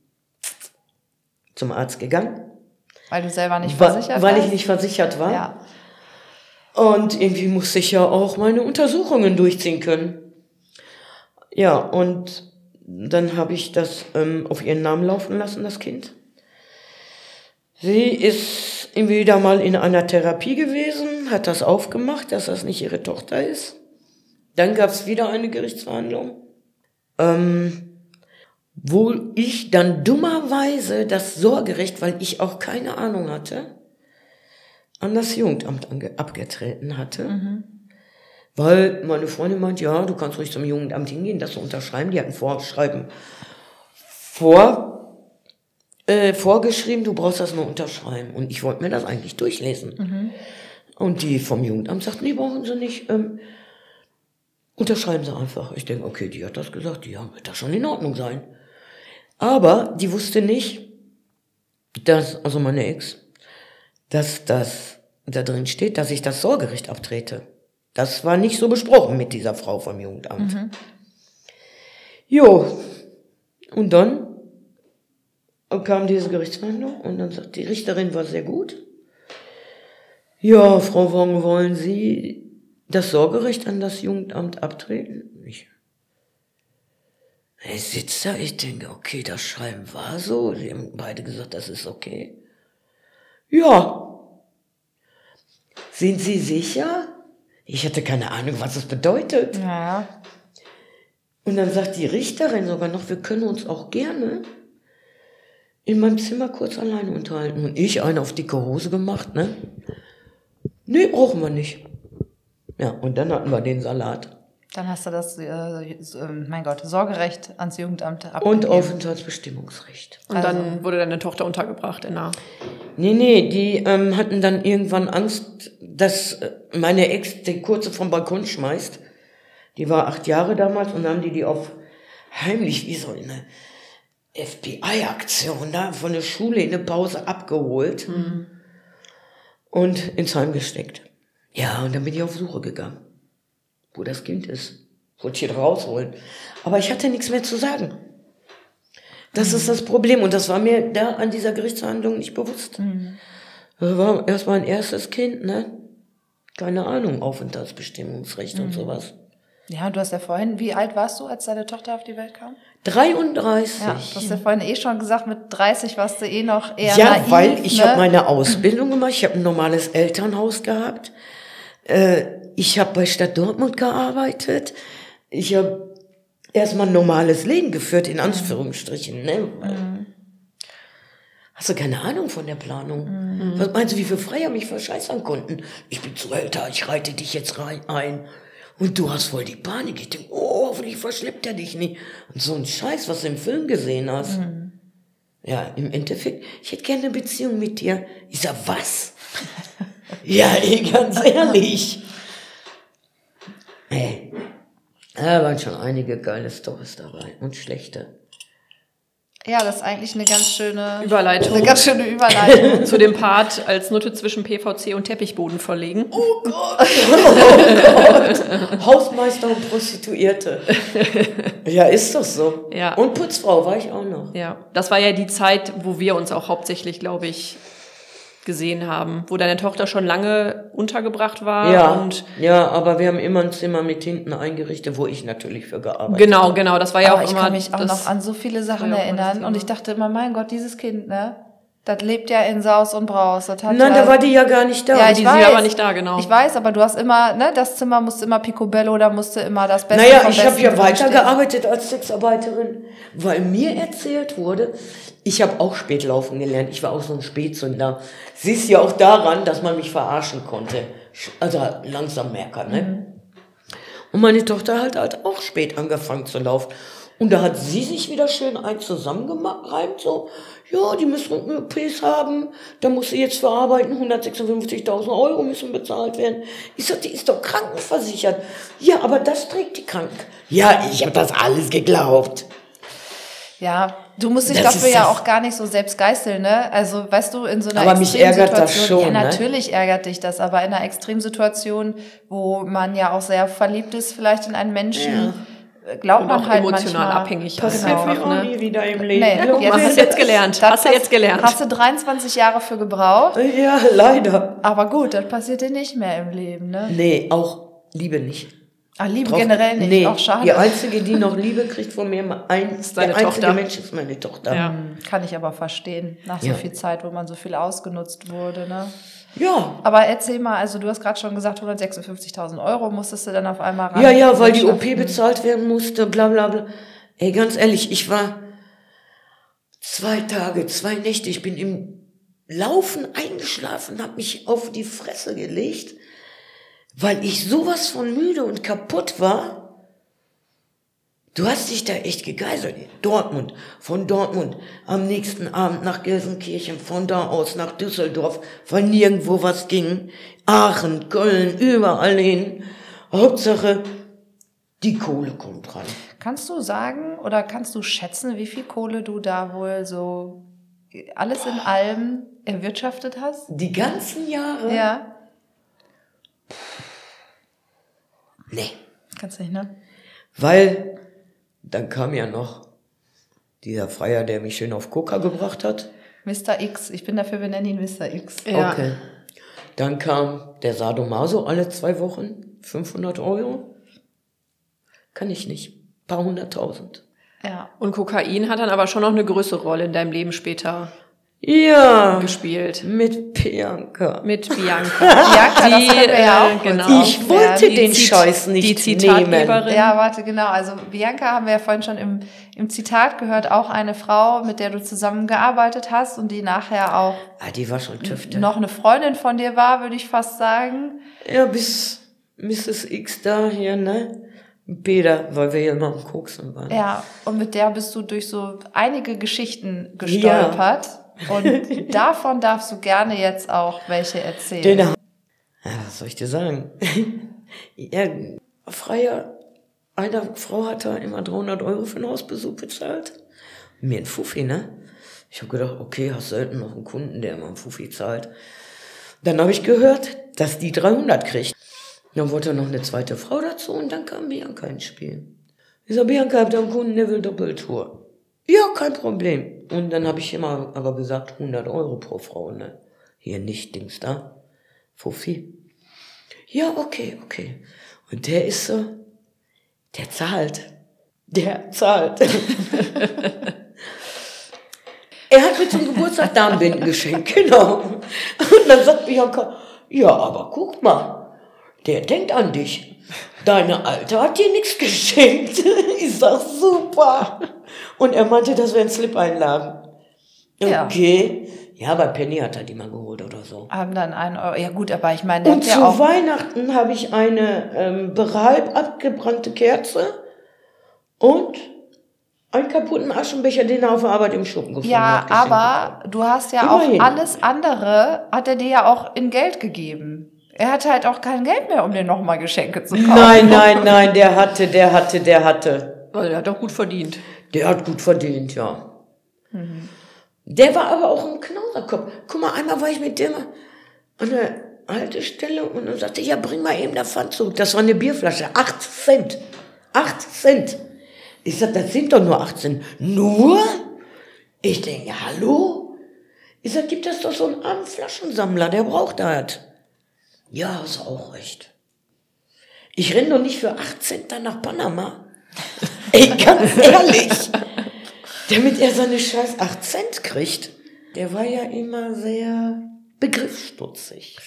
zum Arzt gegangen, Weil du selber nicht wa- versichert weil warst? ich nicht versichert war. Ja. Und irgendwie musste ich ja auch meine Untersuchungen durchziehen können. Ja, und dann habe ich das ähm, auf ihren Namen laufen lassen, das Kind. Sie ist irgendwie wieder mal in einer Therapie gewesen, hat das aufgemacht, dass das nicht ihre Tochter ist. Dann gab es wieder eine Gerichtsverhandlung, ähm, wo ich dann dummerweise das Sorgerecht, weil ich auch keine Ahnung hatte, an das Jugendamt abgetreten hatte. Weil meine Freundin meint, ja, du kannst ruhig zum Jugendamt hingehen, das zu unterschreiben. Die hatten Vorschreiben vor, äh, vorgeschrieben, du brauchst das nur unterschreiben. Und ich wollte mir das eigentlich durchlesen. Und die vom Jugendamt sagt, nee, brauchen sie nicht. Ähm, unterschreiben sie einfach. Ich denke, okay, die hat das gesagt, ja, wird das schon in Ordnung sein. Aber die wusste nicht, dass, also meine Ex, dass das da drin steht, dass ich das Sorgerecht abtrete. Das war nicht so besprochen mit dieser Frau vom Jugendamt. Jo, und dann kam diese Gerichtsverhandlung und dann sagt die Richterin war sehr gut. Ja, Frau Wong, wollen Sie das Sorgerecht an das Jugendamt abtreten? Ich, ich sitze da, ich denke, okay, das Schreiben war so. Sie haben beide gesagt, das ist okay. Ja. Sind Sie sicher? Ich hatte keine Ahnung, was es bedeutet. Ja. Und dann sagt die Richterin sogar noch, wir können uns auch gerne in meinem Zimmer kurz alleine unterhalten. Und ich eine auf dicke Hose gemacht, ne? Nee, brauchen wir nicht. Ja, und dann hatten wir den Salat. Dann hast du das, äh, ähm, mein Gott, Sorgerecht ans Jugendamt Und abgegeben. Aufenthaltsbestimmungsrecht. Und dann wurde deine Tochter untergebracht in einer. Nee, nee, die ähm, hatten dann irgendwann Angst, dass äh, meine Ex die Kurze vom Balkon schmeißt. Die war acht Jahre damals und dann haben die die auf heimlich wie so eine FBI-Aktion da von der Schule in der Pause abgeholt und ins Heim gesteckt. Ja, und dann bin ich auf Suche gegangen, wo das Kind ist. Wollte ich hier rausholen. Aber ich hatte nichts mehr zu sagen. Das ist das Problem. Und das war mir da an dieser Gerichtsverhandlung nicht bewusst. Das war erst mein erstes Kind, ne? Keine Ahnung, Aufenthaltsbestimmungsrecht und sowas. Ja, du hast ja vorhin, wie alt warst du, als deine Tochter auf die Welt kam? 33. Ja, du hast ja vorhin eh schon gesagt, mit 30 warst du eh noch eher Ja, naiv, weil ich ne? habe meine Ausbildung gemacht, ich habe ein normales Elternhaus gehabt. Äh, ich habe bei Stadt Dortmund gearbeitet. Ich habe erstmal ein normales Leben geführt, in Anführungsstrichen. Ne? Hast du keine Ahnung von der Planung? Was meinst du, wie viel Freier mich verscheißern konnten? Ich bin zu älter, ich reite dich jetzt rein ein. Und du hast voll die Panik. Ich denk, oh, hoffentlich verschleppt er dich nicht. Und so ein Scheiß, was du im Film gesehen hast. Ja, im Endeffekt, ich hätte gerne eine Beziehung mit dir. Ich sag, was? ja, ey, ganz ehrlich. Ey, da waren schon einige geile Storys dabei und schlechte. Ja, das ist eigentlich eine ganz schöne Überleitung. Eine ganz schöne Überleitung. Zu dem Part als Nutte zwischen PVC und Teppichboden verlegen. Hausmeister und Prostituierte. ja, ist doch so. Ja. Und Putzfrau war ich auch noch. Ja, das war ja die Zeit, wo wir uns auch hauptsächlich, glaube ich, gesehen haben, wo deine Tochter schon lange untergebracht war Ja, und ja, aber wir haben immer ein Zimmer mit hinten eingerichtet, wo ich natürlich für gearbeitet genau, genau, das war ja Aber auch ich immer kann mich auch noch an so viele Sachen erinnern. Und ich dachte immer, mein Gott, dieses Kind, ne? Das lebt ja in Saus und Braus. Das hat Nein, ja, da war die ja gar nicht da. Ja, die ich sind weiß. aber nicht da, genau. Ich weiß, aber du hast immer, ne, das Zimmer musste immer Picobello, da musste immer das Beste Naja, vom ich habe ja weitergearbeitet als Sexarbeiterin, weil mir erzählt wurde, ich habe auch Spätlaufen gelernt. Ich war auch so ein Spätzünder. Siehst ja auch daran, dass man mich verarschen konnte. Also langsam Merker, ne? Und meine Tochter hat halt auch spät angefangen zu laufen. Und da hat sie sich wieder schön ein zusammengereimt, so, ja, die müssen OPs haben, da muss sie jetzt verarbeiten, 156.000 Euro müssen bezahlt werden. Ich sag, die ist doch krankenversichert. Ja, aber das trägt die Kranken. Ja, ich habe das alles geglaubt. Ja, du musst dich Das dafür ja auch gar nicht so selbst geißeln, ne? Also, weißt du, in so einer Aber mich ärgert das schon, Ja, ne? natürlich ärgert dich das, aber in einer Extremsituation, wo man ja auch sehr verliebt ist, vielleicht in einen Menschen, äh, glaubt Und man auch halt emotional manchmal, abhängig ist Passiert einfach, mir auch ne? nie wieder im Leben. Nee, jetzt- hast du jetzt gelernt. Das Hast du jetzt gelernt. Hast du 23 Jahre für gebraucht, Ja, leider. aber gut, das passiert dir nicht mehr im Leben, ne? Nee, auch Liebe nicht. Ah, Liebe Drauf- generell nicht, Nee, auch schade. die einzige, die noch Liebe kriegt von mir, ein, Ist deine der einzige Tochter. Mensch ist meine Tochter. Ja. Kann ich aber verstehen, nach so Ja. viel Zeit, wo man so viel ausgenutzt wurde, ne? Ja, Aber erzähl mal, also du hast gerade schon gesagt, 156.000 Euro musstest du dann auf einmal ran. Ja, ja, weil die OP wirtschaften. bezahlt werden musste, bla bla bla. Ey, ganz ehrlich, ich war zwei Tage, zwei Nächte, ich bin im Laufen eingeschlafen, habe mich auf die Fresse gelegt, weil ich sowas von müde und kaputt war. Du hast dich da echt gegeißelt. Dortmund, von Dortmund, am nächsten Abend nach Gelsenkirchen, von da aus nach Düsseldorf, weil nirgendwo was ging. Aachen, Köln, überall hin. Hauptsache, die Kohle kommt rein. Kannst du sagen oder kannst du schätzen, wie viel Kohle du da wohl so alles in allem erwirtschaftet hast? Die ganzen Jahre? Ja. Nee. Kannst nicht, ne? Weil, dann kam ja noch dieser Freier, der mich schön auf Coca gebracht hat. Mr. X. Ich bin dafür, wir nennen ihn Mr. X. Ja. Okay. Dann kam der Sadomaso alle zwei Wochen, 500 Euro. Kann ich nicht. Paar hunderttausend. Ja. Und Kokain hat dann aber schon noch eine größere Rolle in deinem Leben später Ja, gespielt. mit Bianca. Mit Bianca. Bianca, das Die, haben wir ja äh, auch genau. Ich wollte Die den Zit- Scheiß nicht Die Zitatgeberin. nehmen. Ja, warte, genau. Also Bianca haben wir ja vorhin schon im, im Zitat gehört, auch eine Frau, mit der du zusammengearbeitet hast und die nachher auch Ah, die war schon Tüfte. noch eine Freundin von dir war, würde ich fast sagen. Ja, bis Mrs. X da hier, ne? Peter, weil wir ja immer am Koksen waren. Ja, und mit der bist du durch so einige Geschichten gestolpert. Und davon darfst du gerne jetzt auch welche erzählen. Den, ja, was soll ich dir sagen? ja, Freier, eine Frau hat da immer 300 Euro für einen Hausbesuch bezahlt. Mir ein Fuffi, ne? Ich habe gedacht, okay, hast selten noch einen Kunden, der immer einen Fuffi zahlt. Dann habe ich gehört, dass die 300 kriegt. Dann wollte noch eine zweite Frau dazu und dann kam Bianca ins Spiel. Ich sag, Bianca, habt ihr einen Kunden, der will Doppeltour? Ja, kein Problem. Und dann habe ich immer aber gesagt, 100 Euro pro Frau, ne? Hier nicht Dings da. Fuffi. Ja, okay, okay. Und der ist so, der zahlt. Der zahlt. er hat mir zum Geburtstag Darmbinden geschenkt, genau. Und dann sagt Bianca, ja, aber guck mal, der denkt an dich. Deine Alte hat dir nichts geschenkt. Ich sag, super. Und er meinte, das wäre ein Slip-Einlagen. Ja. Okay. Ja, bei Penny hat er die mal geholt oder so. Haben dann einen Euro. Ja gut, aber ich meine, Und zu ja. Weihnachten habe ich eine ähm, bereits abgebrannte Kerze und einen kaputten Aschenbecher, den er auf der Arbeit im Schuppen gefunden Ja, hat. geschenkt aber du hast ja Immerhin. auch alles andere, hat er dir ja auch in Geld gegeben. Er hatte halt auch kein Geld mehr, um dir nochmal Geschenke zu kaufen. Nein, nein, nein, der hatte, der hatte, der hatte. Weil er hat doch gut verdient. Der hat gut verdient, ja. Mhm. Der war aber auch ein Knauserkopf. Guck mal, einmal war ich mit dem an der Haltestelle und dann sagte, ja, bring mal eben das Pfand zurück. Das war eine Bierflasche. Acht Cent. Acht Cent. Ich sag, das sind doch nur acht Cent. Nur? Ich denke, hallo? Ich sag, gibt das doch so einen armen Flaschensammler, der braucht das. Ja, hast auch recht. Ich renn doch nicht für acht Cent dann nach Panama. Ey, ganz ehrlich. Damit er seine scheiß 8 Cent kriegt. Der war ja immer sehr begriffsstutzig.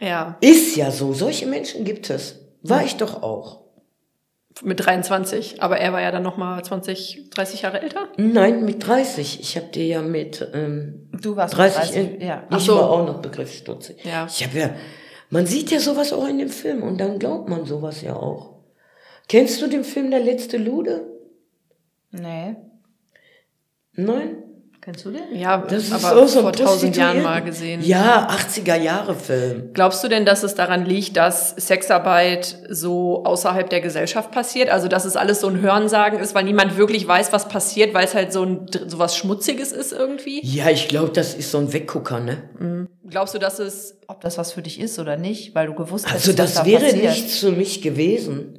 Ja, Ist ja so, solche Menschen gibt es. War ich doch auch. Mit 23. Aber er war ja dann nochmal 20, 30 Jahre älter. Nein, mit 30. Ich habe dir ja mit ähm, Du warst 30, 30, in, ja. ich so. war auch noch begriffsstutzig. Ja. Ich habe ja, man sieht ja sowas auch in dem Film und dann glaubt man sowas ja auch. Kennst du den Film Der letzte Lude? Nee. Nein? Kennst du den? Ja, Das ist aber auch so ein vor tausend Jahren mal gesehen. Ja, 80er Jahre Film. Glaubst du denn, dass es daran liegt, dass Sexarbeit so außerhalb der Gesellschaft passiert? Also, dass es alles so ein Hörensagen ist, weil niemand wirklich weiß, was passiert, weil es halt so ein, so was Schmutziges ist irgendwie? Ja, ich glaube, das ist so ein Weggucker, ne? Glaubst du, dass es, Ob das was für dich ist oder nicht, weil du gewusst hast, Also was das da wäre passiert. nichts für mich gewesen.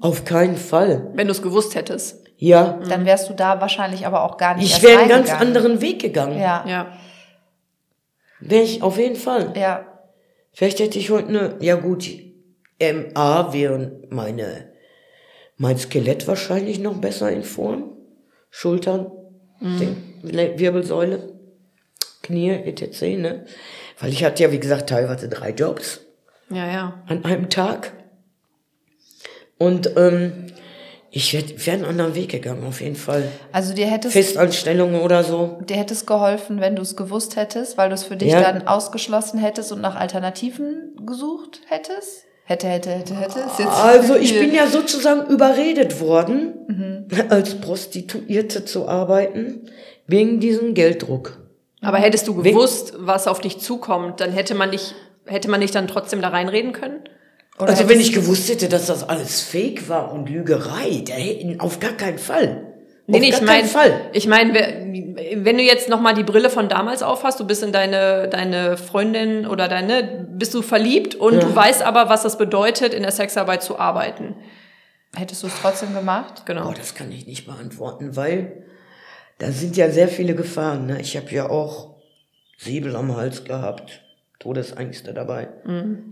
Auf keinen Fall. wenn du es gewusst hättest? Ja. Dann wärst du da wahrscheinlich aber auch gar nicht Ich wäre einen ganz anderen Weg gegangen. Ja. Ja. Wäre ich auf jeden Fall. Ja. Vielleicht hätte ich heute eine, ja gut, MA wäre meine, mein Skelett wahrscheinlich noch besser in Form. Schultern, den, Wirbelsäule, Knie, etc., ne? Weil ich hatte ja, wie gesagt, teilweise drei Jobs. Ja, ja. an einem Tag. Und ähm, ich wäre wär einen anderen Weg gegangen, auf jeden Fall. Also dir hättest Festanstellungen oder so. dir hätte es geholfen, wenn du es gewusst hättest, weil du es für dich Ja. dann ausgeschlossen hättest und nach Alternativen gesucht hättest? Hätte, hätte, hätte, hätte. Jetzt Also ich bin ja sozusagen überredet worden, als Prostituierte zu arbeiten, wegen diesem Gelddruck. Aber hättest du gewusst, was auf dich zukommt, dann hätte man dich, hätte man dich dann trotzdem da reinreden können? Oder also wenn ich gewusst hätte, dass das alles Fake war und Lügerei, da hätten auf gar keinen Fall. Nee, auf nee, gar ich keinen meine, Fall. ich meine, wenn du jetzt noch mal die Brille von damals aufhast, du bist in deine deine Freundin oder deine, bist du verliebt und Ja. du weißt aber, was das bedeutet, in der Sexarbeit zu arbeiten. hättest du es trotzdem gemacht? Genau. Oh, das kann ich nicht beantworten, weil da sind ja sehr viele Gefahren. Ne? Ich habe ja auch Säbel am Hals gehabt, Todesängste dabei.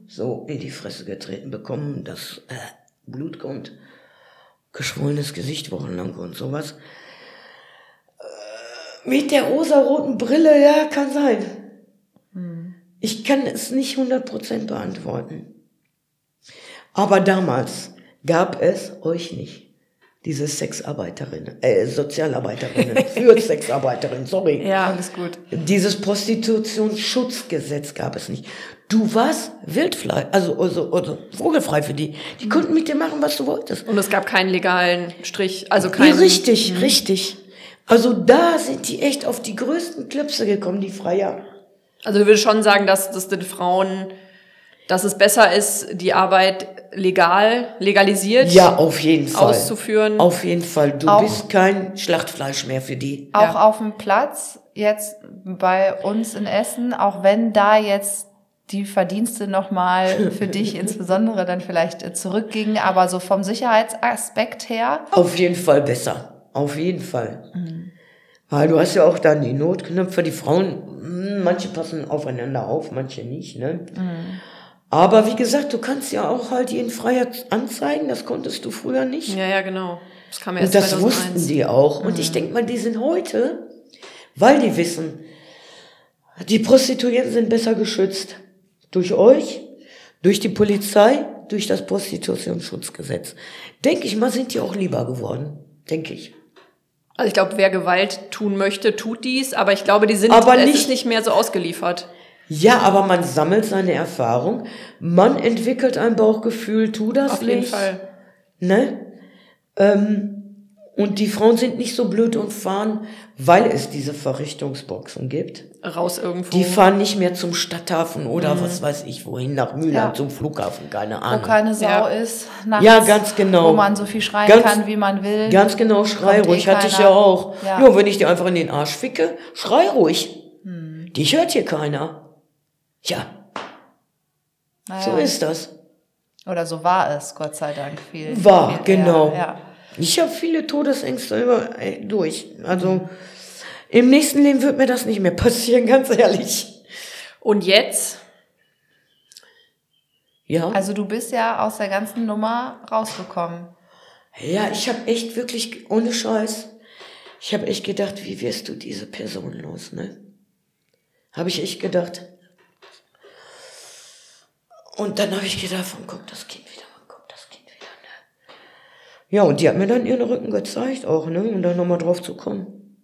So in die Fresse getreten bekommen, dass äh, Blut kommt, geschwollenes Gesicht wochenlang und sowas. Äh, mit der rosaroten Brille, ja, kann sein. Ich kann es nicht 100% beantworten. Aber damals gab es euch nicht. Diese Sexarbeiterinnen, äh, Sozialarbeiterinnen, für Sexarbeiterinnen, sorry. Ja. Alles gut. Dieses Prostitutionsschutzgesetz gab es nicht. Du warst wildfrei, also, also, also vogelfrei für die. Die konnten mit dir machen, was du wolltest. Und es gab keinen legalen Strich, also Ja, keinen. richtig, richtig. Also da sind die echt auf die größten Klipse gekommen, die Freier. Also du würdest schon sagen, dass das den Frauen, dass es besser ist, die Arbeit legal, legalisiert Ja, auf jeden Fall. auszuführen. Auf jeden Fall. Du Auch- bist kein Schlachtfleisch mehr für die. Auch Ja. auf dem Platz, jetzt bei uns in Essen, auch wenn da jetzt die Verdienste nochmal für dich insbesondere dann vielleicht zurückgingen, aber so vom Sicherheitsaspekt her, Auf jeden Fall besser. Auf jeden Fall. Weil du hast ja auch dann die Notknöpfe, die Frauen, hm, manche passen aufeinander auf, manche nicht, ne? Aber wie gesagt, du kannst ja auch halt jeden Freier anzeigen, das konntest du früher nicht. ja, ja, genau. Das kam Und erst das 2001. wussten die auch. Und ich denke mal, die sind heute, weil die wissen, die Prostituierten sind besser geschützt. Durch euch, durch die Polizei, durch das Prostitutionsschutzgesetz. Denke ich mal, sind die auch lieber geworden. Denke ich. Also ich glaube, wer Gewalt tun möchte, tut dies, aber ich glaube, die sind Aber nicht- nicht mehr so ausgeliefert. Ja, aber man sammelt seine Erfahrung, man entwickelt ein Bauchgefühl, tu das Auf nicht. jeden Fall. Ne? Ähm, und die Frauen sind nicht so blöd und fahren, weil es diese Verrichtungsboxen gibt. Raus irgendwo. Die fahren nicht mehr zum Stadthafen oder was weiß ich wohin, nach Mülheim, Ja. zum Flughafen, keine wo Ahnung. keine Sau Ja. ist, nachts, Ja, ganz genau. wo man so viel schreien Ganz- kann, wie man will. Ganz genau, schrei eh ruhig, hatte ich ja auch. Ja. Ja. wenn ich dir einfach in den Arsch ficke, schrei ruhig. Hm. Dich hört hier keiner. Ja, Naja. so ist das. Oder so war es, Gott sei Dank. Viel, War, viel eher, genau. Ja. Ich habe viele Todesängste über, äh, durch. Also im nächsten Leben wird mir das nicht mehr passieren, ganz ehrlich. Und jetzt? Ja. Also du bist ja aus der ganzen Nummer rausgekommen. Ja, ich habe echt wirklich, ohne Scheiß, ich habe echt gedacht, wie wirst du diese Person los, ne? Habe ich echt gedacht. Und dann habe ich gedacht, wann kommt das Kind wieder, wann kommt das Kind wieder, ne? Ja, und die hat mir dann ihren Rücken gezeigt auch, ne? Um da nochmal drauf zu kommen.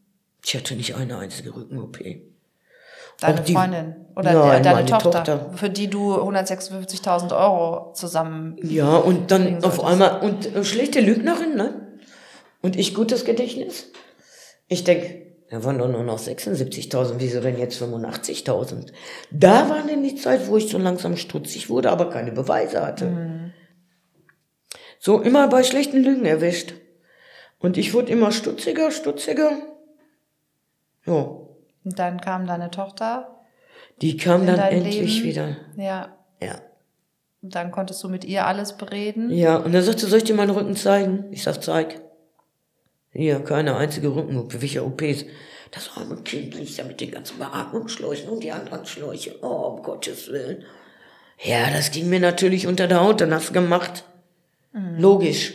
Ich hatte nicht eine einzige Rücken-OP. Deine die- Freundin oder Nein, deine meine Tochter, Tochter. für die du 156.000 Euro zusammen. Ja, und dann auf solltest. einmal, und äh, schlechte Lügnerin, ne? Und ich gutes Gedächtnis. Ich denk, da waren doch nur noch 76.000, wieso denn jetzt 85.000? Da war denn die Zeit, wo ich so langsam stutzig wurde, aber keine Beweise hatte. So immer bei schlechten Lügen erwischt. Und ich wurde immer stutziger, stutziger. Ja, Und dann kam deine Tochter. die kam dann endlich Leben? wieder. Ja. Ja. Und dann konntest du mit ihr alles bereden. Ja, und dann sagte, soll ich dir meinen Rücken zeigen? Ich sag, zeig. Hier, keine einzige Rücken-OP, welche OPs? Das arme Kind liegt da mit den ganzen Beatmungsschläuchen und die anderen Schläuche. Oh, um Gottes Willen. Ja, das ging mir natürlich unter der Haut, dann hast du gemacht. Logisch.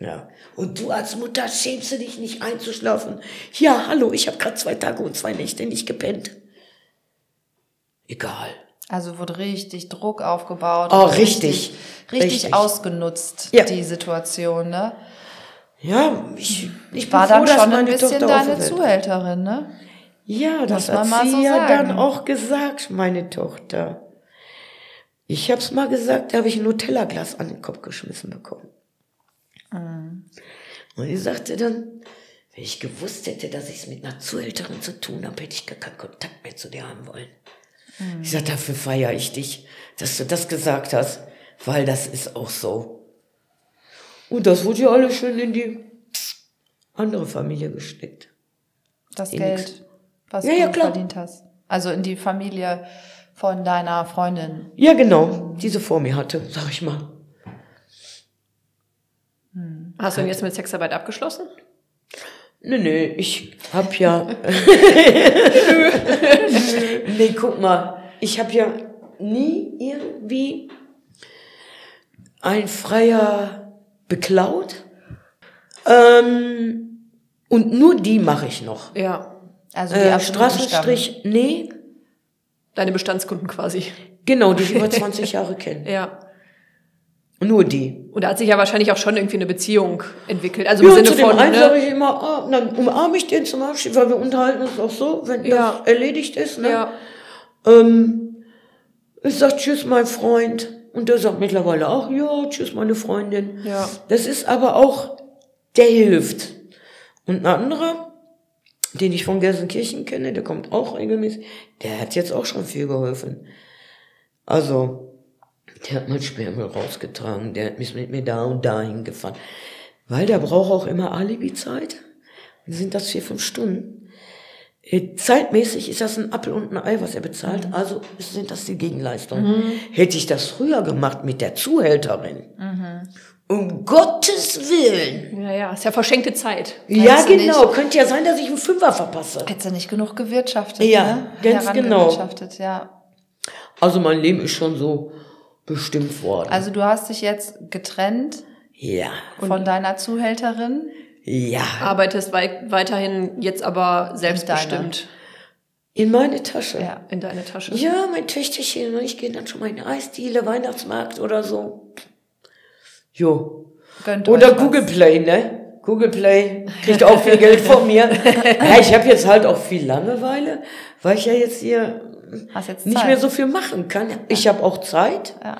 Ja. Und du als Mutter schämst du dich nicht einzuschlafen? Ja, hallo, ich habe gerade zwei Tage und zwei Nächte nicht gepennt. Egal. Also wurde richtig Druck aufgebaut. Oh, und richtig. Richtig, Richtig. ausgenutzt, Ja. die Situation, ne? Ja, ich, ich War froh, dann dass schon ein bisschen Tochter deine Zuhälterin, ne? Ja, das Muss hat sie so ja sagen. dann auch gesagt, meine Tochter. Ich hab's mal gesagt, da habe ich ein Nutella-Glas an den Kopf geschmissen bekommen. Mhm. Und sie sagte dann, wenn ich gewusst hätte, dass ich es mit einer Zuhälterin zu tun habe, hätte ich gar keinen Kontakt mehr zu dir haben wollen. Mhm. Ich sagte, dafür feiere ich dich, dass du das gesagt hast, weil das ist auch so. Und das wurde ja alles schön in die andere Familie gesteckt. Das Eh Geld, nix. was Ja, du ja, klar. verdient hast. Also in die Familie von deiner Freundin. Ja, genau, diese vor mir hatte, sag ich mal. Hast du denn jetzt mit Sexarbeit abgeschlossen? Nee, nee, ich hab ja. nee, guck mal, ich hab ja nie irgendwie ein Freier beklaut. Ähm, und nur die mache ich noch. Ja. Also die Äh, Straßenstrich, nee, Deine Bestandskunden quasi. genau, die ich über 20 Jahre kenne. Ja. Nur die. Und da hat sich ja wahrscheinlich auch schon irgendwie eine Beziehung entwickelt. Also im Ja, Sinne zu dem von, einen ne? sage ich immer, ah, dann umarme ich den zum Abschied, weil wir unterhalten uns auch so, wenn Ja. das erledigt ist. Ne? Ja. Ähm, ich sag Tschüss, mein Freund. Und der sagt mittlerweile auch, ja, Tschüss, meine Freundin. Ja. Das ist aber auch, der hilft. Und ein anderer, den ich von Gelsenkirchen kenne, der kommt auch regelmäßig, der hat jetzt auch schon viel geholfen. Also, der hat mein Sperrmüll rausgetragen, der ist mit mir da und dahin gefahren. Weil der braucht auch immer Alibi-Zeit. Dann sind das vier, fünf Stunden. Äh, Zeitmäßig ist das ein Apfel und ein Ei, was er bezahlt. Also sind das die Gegenleistungen. Hätte ich das früher gemacht mit der Zuhälterin, um Gottes Willen. Ja, ja, ist ja verschenkte Zeit. Ja, genau. Könnte ja sein, dass ich einen Fünfer verpasse. Hättest du nicht genug gewirtschaftet, Ja, ne? ganz genau. Herangewirtschaftet, ja. Also mein Leben ist schon so bestimmt worden. Also du hast dich jetzt getrennt ja, von deiner Zuhälterin. Ja. Arbeitest wei weiterhin jetzt aber selbstbestimmt In meine Tasche. Ja. in deine Tasche. Ja, mein Töchterchen und ich gehen dann schon mal in die Eisdiele, Weihnachtsmarkt oder so. Jo. Gönnt Oder euch was. Google Play, ne? Google Play kriegt auch viel Geld von mir. Ja, ich habe jetzt halt auch viel Langeweile, weil ich ja jetzt hier jetzt nicht Zeit. mehr so viel machen kann. Ich habe auch Zeit. Ja.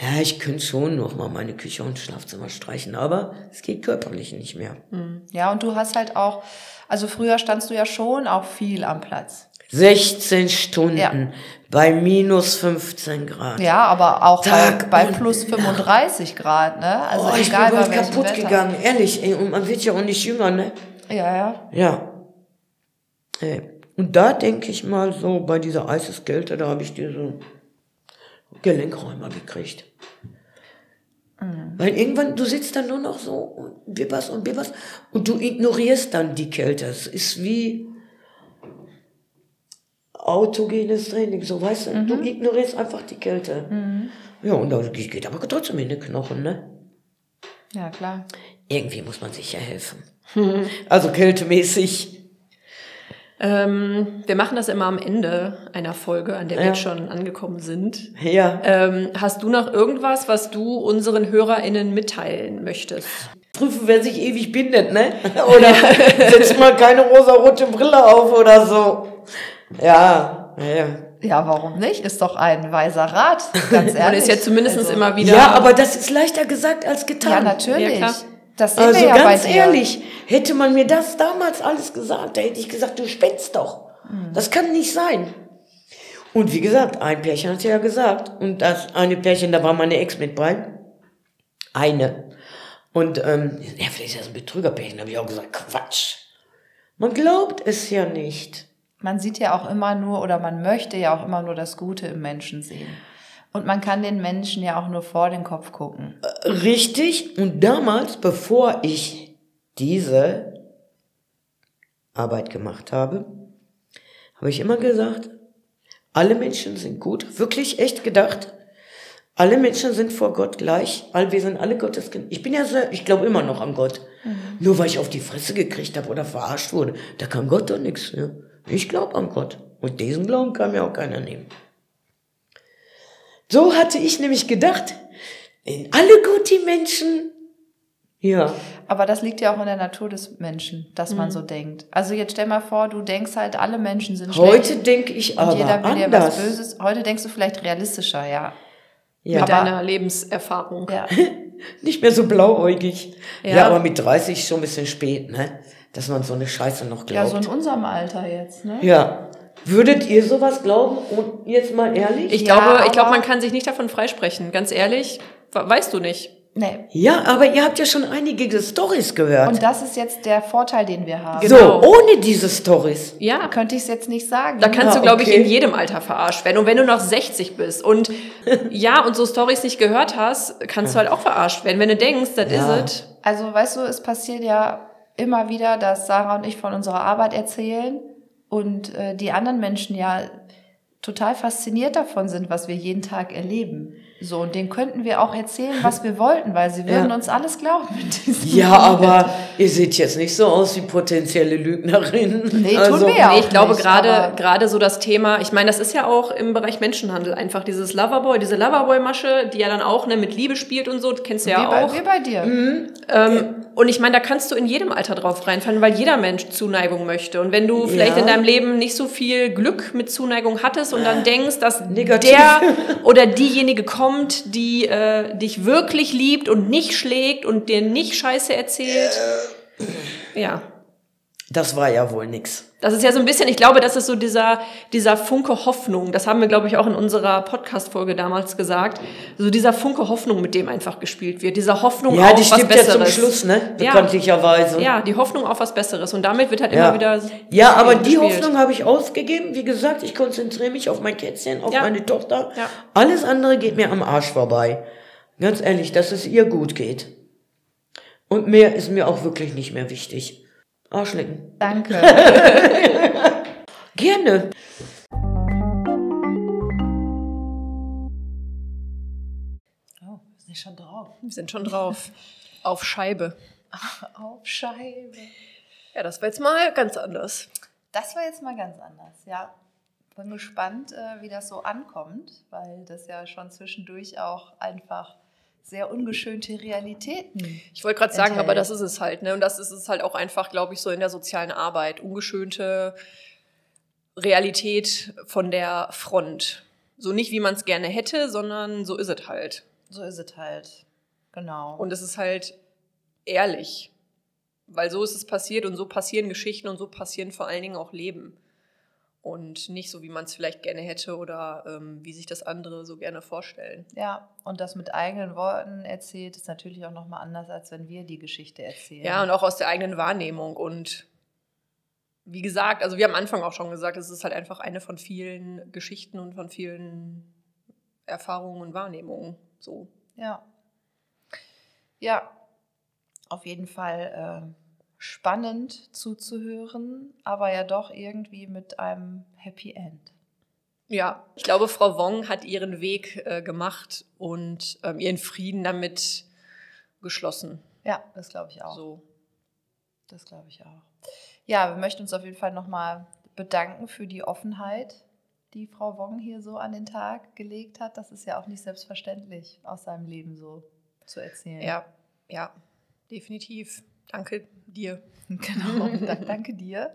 Ja, ich könnte schon noch mal meine Küche und Schlafzimmer streichen, aber es geht körperlich nicht mehr. Ja, und du hast halt auch, also früher standst du ja schon auch viel am Platz. 16 Stunden Ja. bei minus 15 Grad. Ja, aber auch bei, Tag bei und plus 35 Grad, ne? Also oh, ich egal bin bei bald kaputt Wetter. gegangen, ehrlich. Ey, und man wird ja auch nicht jünger, ne? Ja, ja. Ja. Ey. Und da denke ich mal so, bei dieser Eiseskälte, da habe ich diese Gelenkräumer gekriegt. Weil irgendwann, du sitzt dann nur noch so und bibberst und bibberst und du ignorierst dann die Kälte. Es ist wie autogenes Training, so weißt du, du ignorierst einfach die Kälte. Ja, und da geht aber trotzdem in den Knochen, ne? Ja, klar. Irgendwie muss man sich ja helfen. Also kältemäßig. Ähm, wir machen das immer am Ende einer Folge, an der wir Ja. jetzt schon angekommen sind. Ja. Ähm, hast du noch irgendwas, was du unseren HörerInnen mitteilen möchtest? Prüfen, wer sich ewig bindet, ne? Oder setzt mal keine rosarote Brille auf oder so. Ja, ja. Ja, warum nicht? Ist doch ein weiser Rat, ganz ehrlich. Und ist ja zumindest Also, immer wieder. Ja, aber das ist leichter gesagt als getan. Ja, natürlich. Ja, klar. Das sehen Also wir ja ganz dir. ehrlich, hätte man mir das damals alles gesagt, da hätte ich gesagt, du spinnst doch. Hm. Das kann nicht sein. Und wie gesagt, ein Pärchen hat ja gesagt. Und das eine Pärchen, da war meine Ex mit bei. Eine. Und ähm, ja, vielleicht ist das ein Betrügerpärchen, habe ich auch gesagt, Quatsch. Man glaubt es ja nicht. Man sieht ja auch immer nur oder man möchte ja auch immer nur das Gute im Menschen sehen. Und man kann den Menschen ja auch nur vor den Kopf gucken. Richtig. Und damals, bevor ich diese Arbeit gemacht habe, habe ich immer gesagt, alle Menschen sind gut, wirklich echt gedacht. Alle Menschen sind vor Gott gleich, wir sind alle Gottes Kinder. Ich bin ja sehr, ich glaube immer noch an Gott. Nur weil ich auf die Fresse gekriegt habe oder verarscht wurde, da kann Gott doch nichts für. Ich glaube an Gott. Und diesen Glauben kann mir auch keiner nehmen. So hatte ich nämlich gedacht, in alle gut die Menschen. Ja. Aber das liegt ja auch in der Natur des Menschen, dass man so denkt. Also jetzt stell mal vor, du denkst halt, alle Menschen sind Heute schlecht. denke ich und aber jeder will dir anders. was Böses. Heute denkst du vielleicht realistischer, ja. Ja. mit aber- deiner Lebenserfahrung. Ja. Nicht mehr so blauäugig. Ja. Ja. aber mit 30 schon ein bisschen spät, ne? Dass man so eine Scheiße noch ja, so glaubt. in unserem Alter jetzt, ne? Ja. Würdet ihr sowas glauben? Und jetzt mal ehrlich? Ich Ja, glaube, ich glaube, man kann sich nicht davon freisprechen. Ganz ehrlich, we- weißt du nicht. Nee. ja, aber ihr habt ja schon einige Stories gehört. Und das ist jetzt der Vorteil, den wir haben. so, genau. ohne diese Stories. Ja, Könnte ich es jetzt nicht sagen. Da kannst Ah, du, glaube ich, okay. in jedem Alter verarscht werden. Und wenn du noch 60 bist und ja, und so Stories nicht gehört hast, kannst du halt auch verarscht werden. Wenn du denkst, das Ja. is it. Also, weißt du, es passiert ja immer wieder, dass Sarah und ich von unserer Arbeit erzählen und äh, die anderen Menschen ja total fasziniert davon sind, was wir jeden Tag erleben. So, und denen könnten wir auch erzählen, was wir wollten, weil sie würden Ja. uns alles glauben mit diesem Ja, aber ihr seht jetzt nicht so aus wie potenzielle Lügnerinnen. Nee, tun also, wir ja. Nee, auch ich glaube nicht, gerade gerade so das Thema, ich meine, das ist ja auch im Bereich Menschenhandel einfach dieses Loverboy, diese Loverboy-Masche, die ja dann auch ne, mit Liebe spielt und so, das kennst du wie, ja bei, auch. wie bei dir. Ähm, und ich meine, da kannst du in jedem Alter drauf reinfallen, weil jeder Mensch Zuneigung möchte. Und wenn du vielleicht Ja. in deinem Leben nicht so viel Glück mit Zuneigung hattest und dann denkst, dass Negativ. der oder diejenige kommt, die äh, dich wirklich liebt und nicht schlägt und dir nicht Scheiße erzählt. Ja. Das war ja wohl nix. Das ist ja so ein bisschen, ich glaube, das ist so dieser, dieser Funke Hoffnung. Das haben wir, glaube ich, auch in unserer Podcast-Folge damals gesagt. So dieser Funke Hoffnung, mit dem einfach gespielt wird. Dieser Hoffnung Ja, auf die was stimmt ja Besseres. zum Schluss, ne? Ja. Bekanntlicherweise. Ja, die Hoffnung auf was Besseres. Und damit wird halt Ja. immer wieder. Ja, aber die gespielt. Hoffnung habe ich ausgegeben. Wie gesagt, ich konzentriere mich auf mein Kätzchen, auf Ja. meine Tochter. Ja. Alles andere geht mir am Arsch vorbei. Ganz ehrlich, dass es ihr gut geht. Und mehr ist mir auch wirklich nicht mehr wichtig. Arschlecken. Danke. Gerne. Oh, wir sind schon drauf. Wir sind schon drauf. auf Scheibe. Auf Scheibe. Ja, das war jetzt mal ganz anders. Das war jetzt mal ganz anders, ja. Bin gespannt, äh, wie das so ankommt, weil das ja schon zwischendurch auch einfach sehr ungeschönte Realitäten. Ich wollte gerade sagen, enthält. aber das ist es halt, ne? Und das ist es halt auch einfach, glaube ich, so in der sozialen Arbeit. Ungeschönte Realität von der Front. So nicht, wie man es gerne hätte, sondern so ist es halt. So ist es halt. Genau. Und es ist halt ehrlich. Weil so ist es passiert und so passieren Geschichten und so passieren vor allen Dingen auch Leben. Und nicht so, wie man es vielleicht gerne hätte oder ähm, wie sich das andere so gerne vorstellen. ja, und das mit eigenen Worten erzählt, ist natürlich auch nochmal anders, als wenn wir die Geschichte erzählen. Ja, und auch aus der eigenen Wahrnehmung. Und wie gesagt, also wir haben am Anfang auch schon gesagt, es ist halt einfach eine von vielen Geschichten und von vielen Erfahrungen und Wahrnehmungen. So. Ja. Ja, auf jeden Fall äh, spannend zuzuhören, aber ja doch irgendwie mit einem Happy End. Ja, ich glaube, Frau Wong hat ihren Weg äh, gemacht und ähm, ihren Frieden damit geschlossen. Ja, das glaube ich auch. So. Das glaube ich auch. Ja, wir möchten uns auf jeden Fall nochmal bedanken für die Offenheit, die Frau Wong hier so an den Tag gelegt hat. Das ist ja auch nicht selbstverständlich, aus seinem Leben so zu erzählen. Ja, ja, definitiv. Danke dir. Genau, danke dir.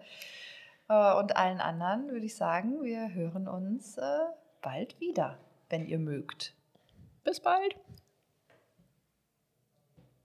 Äh, Und allen anderen würde ich sagen, wir hören uns äh, bald wieder, wenn ihr mögt. Bis bald.